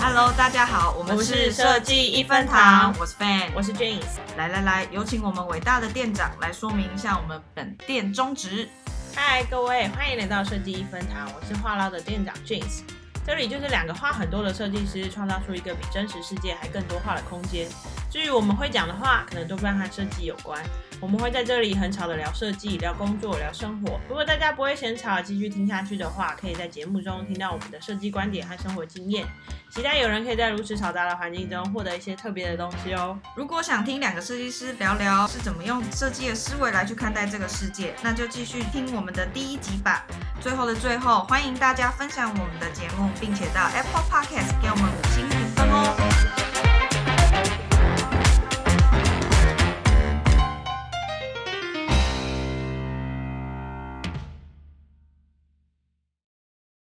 hello 大家好我们是设计一分堂我是 fan 我是 james 来来来有请我们伟大的店长来说明一下我们本店宗旨。嗨各位欢迎来到设计一分堂我是话唠的店长 james 这里就是两个话很多的设计师创造出一个比真实世界还更多话的空间。至于我们会讲的话，可能都跟和设计有关。我们会在这里很吵的聊设计、聊工作、聊生活。如果大家不会嫌吵，继续听下去的话，可以在节目中听到我们的设计观点和生活经验。期待有人可以在如此嘈杂的环境中获得一些特别的东西哦。如果想听两个设计师聊聊是怎么用设计的思维来去看待这个世界，那就继续听我们的第一集吧。最后的最后，欢迎大家分享我们的节目，并且到 Apple Podcast 给我们。